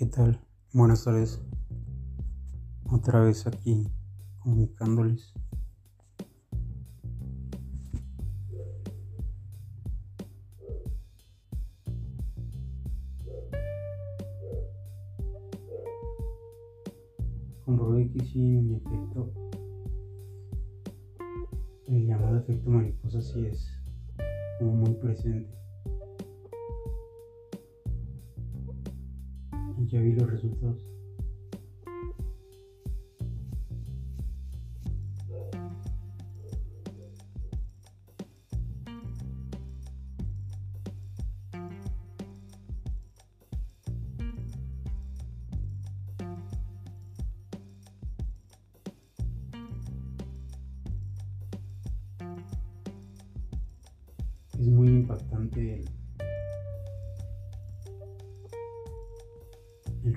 ¿Qué tal? Buenas tardes. Otra vez aquí comunicándoles. Comprobé que sí, en efecto, el llamado efecto mariposa sí es como muy presente. Ya vi los resultados. Es muy impactante el,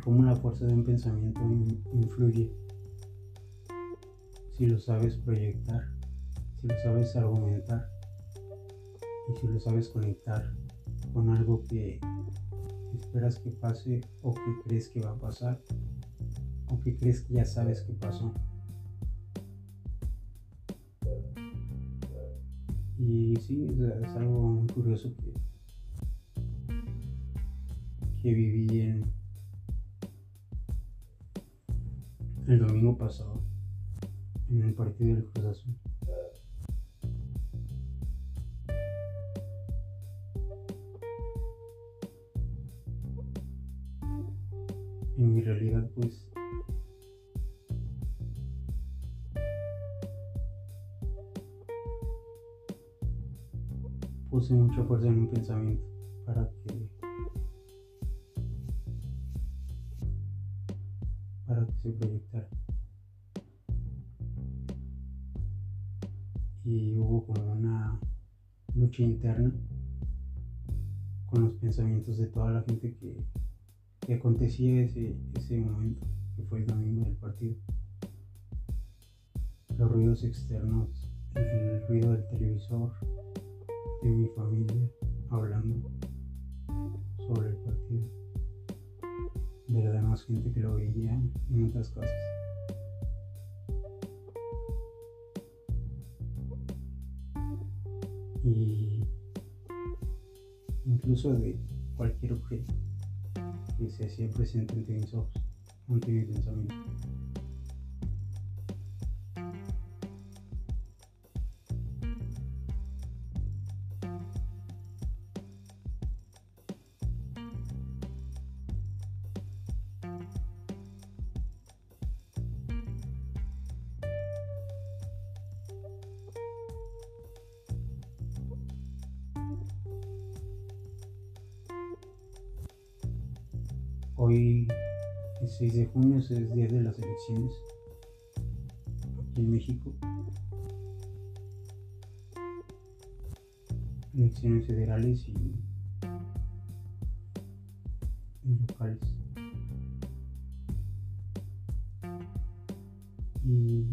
cómo la fuerza de un pensamiento in- influye. Si lo sabes proyectar, si lo sabes argumentar y si lo sabes conectar con algo que esperas que pase o que crees que va a pasar o que crees que ya sabes que pasó. Y sí, es, es algo muy curioso que, que viví en el domingo pasado en el partido del Cruz Azul. En mi realidad, pues puse mucha fuerza en un pensamiento para que para que se proyectara y hubo como una lucha interna con los pensamientos de toda la gente que, que acontecía ese, ese momento que fue el domingo del partido. Los ruidos externos el ruido del televisor de mi familia hablando sobre el partido, de la demás gente que lo veía en otras casas. Y incluso de cualquier objeto que se hacía presente ante mis ojos, ante mi pensamiento. Hoy, el 6 de junio, es día de las elecciones aquí en México. Elecciones federales y, y locales. Y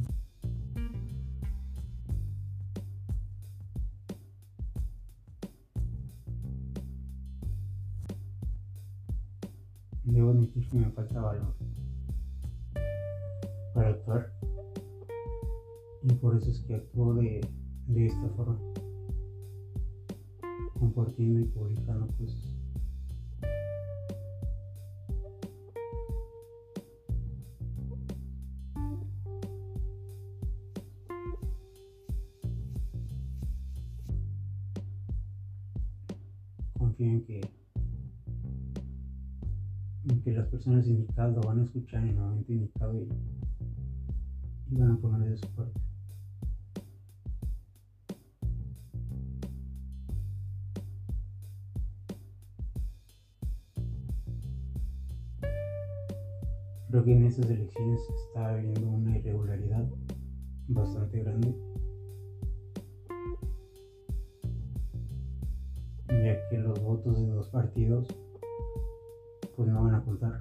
admitir que me falta valor para actuar. Y por eso es que actúo de, de esta forma. Compartiendo y publicando cosas. Confío en que que las personas indicadas lo van a escuchar en el momento indicado y, y van a poner de su parte. Creo que en estas elecciones está habiendo una irregularidad bastante grande, ya que los votos de dos partidos pues no van a contar,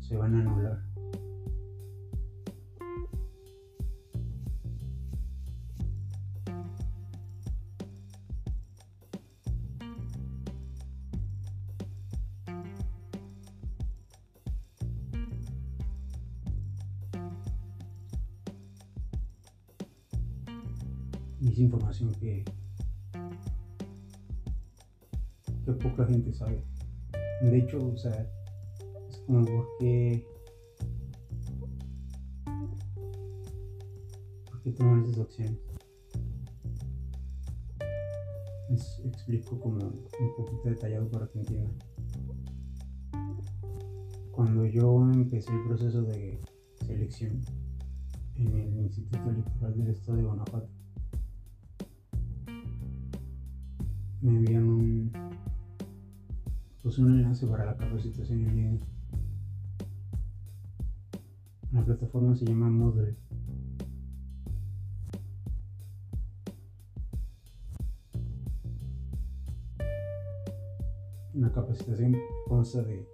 se van a anular. Y es información que, que poca gente sabe. De hecho, o sea, porque porque toman esas acciones. Les explico como un poquito detallado para que entiendan. Cuando yo empecé el proceso de selección en el Instituto Electoral del Estado de Guanajuato, me envían un, pues un enlace para la capacitación en línea. La plataforma se llama Moodle. La capacitación consta de,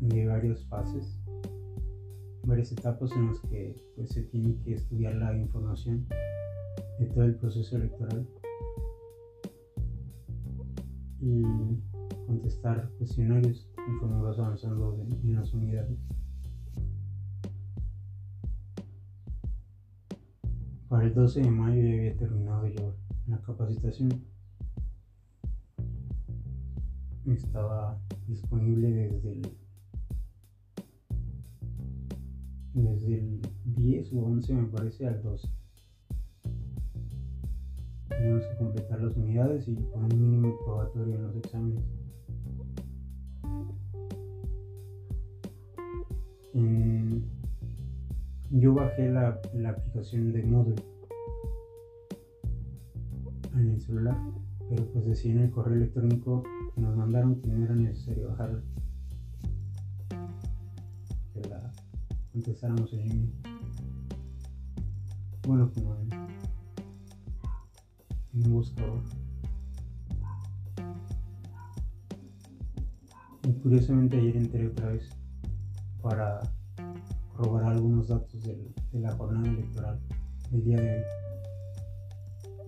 de varias fases, varias etapas en las que pues, se tiene que estudiar la información de todo el proceso electoral y contestar cuestionarios conforme vas avanzando en, las unidades. Para el 12 de mayo ya había terminado yo la capacitación. Estaba disponible desde el, desde el 10 o 11 me parece al 12 tenemos que completar las unidades y con un mínimo probatorio en los exámenes. Yo bajé la, la, aplicación de Moodle en el celular, pero pues decía en el correo electrónico que nos mandaron que no era necesario bajarla, que la contestáramos en línea. Bueno, como un buscador. Y curiosamente ayer entré otra vez para corroborar algunos datos de la jornada electoral del día de hoy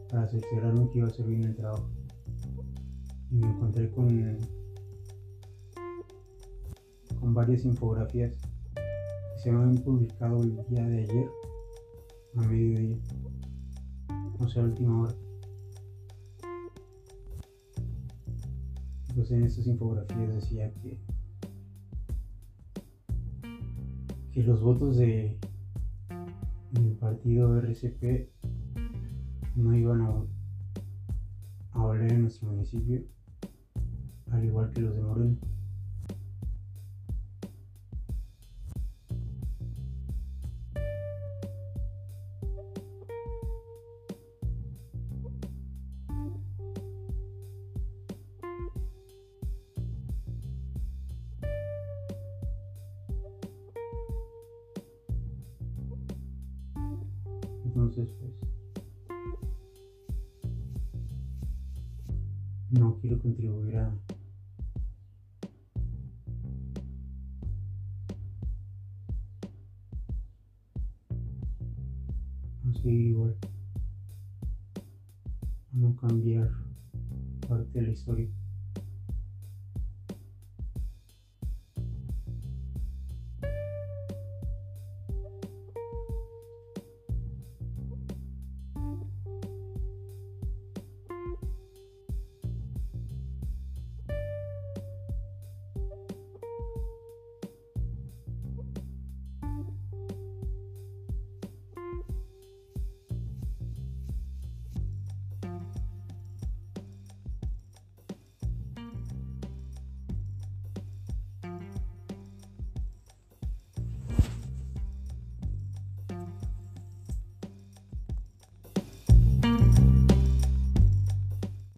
para cerciorarme que iba a ser bien el trabajo. Y me encontré con, con varias infografías que se habían publicado el día de ayer a mediodía, o sea, a última hora. pues en estas infografías decía que, que los votos de del partido RCP no iban a, a oler en nuestro municipio, al igual que los de Moreno. Entonces, pues, no quiero contribuir a seguir igual, a no cambiar parte de la historia.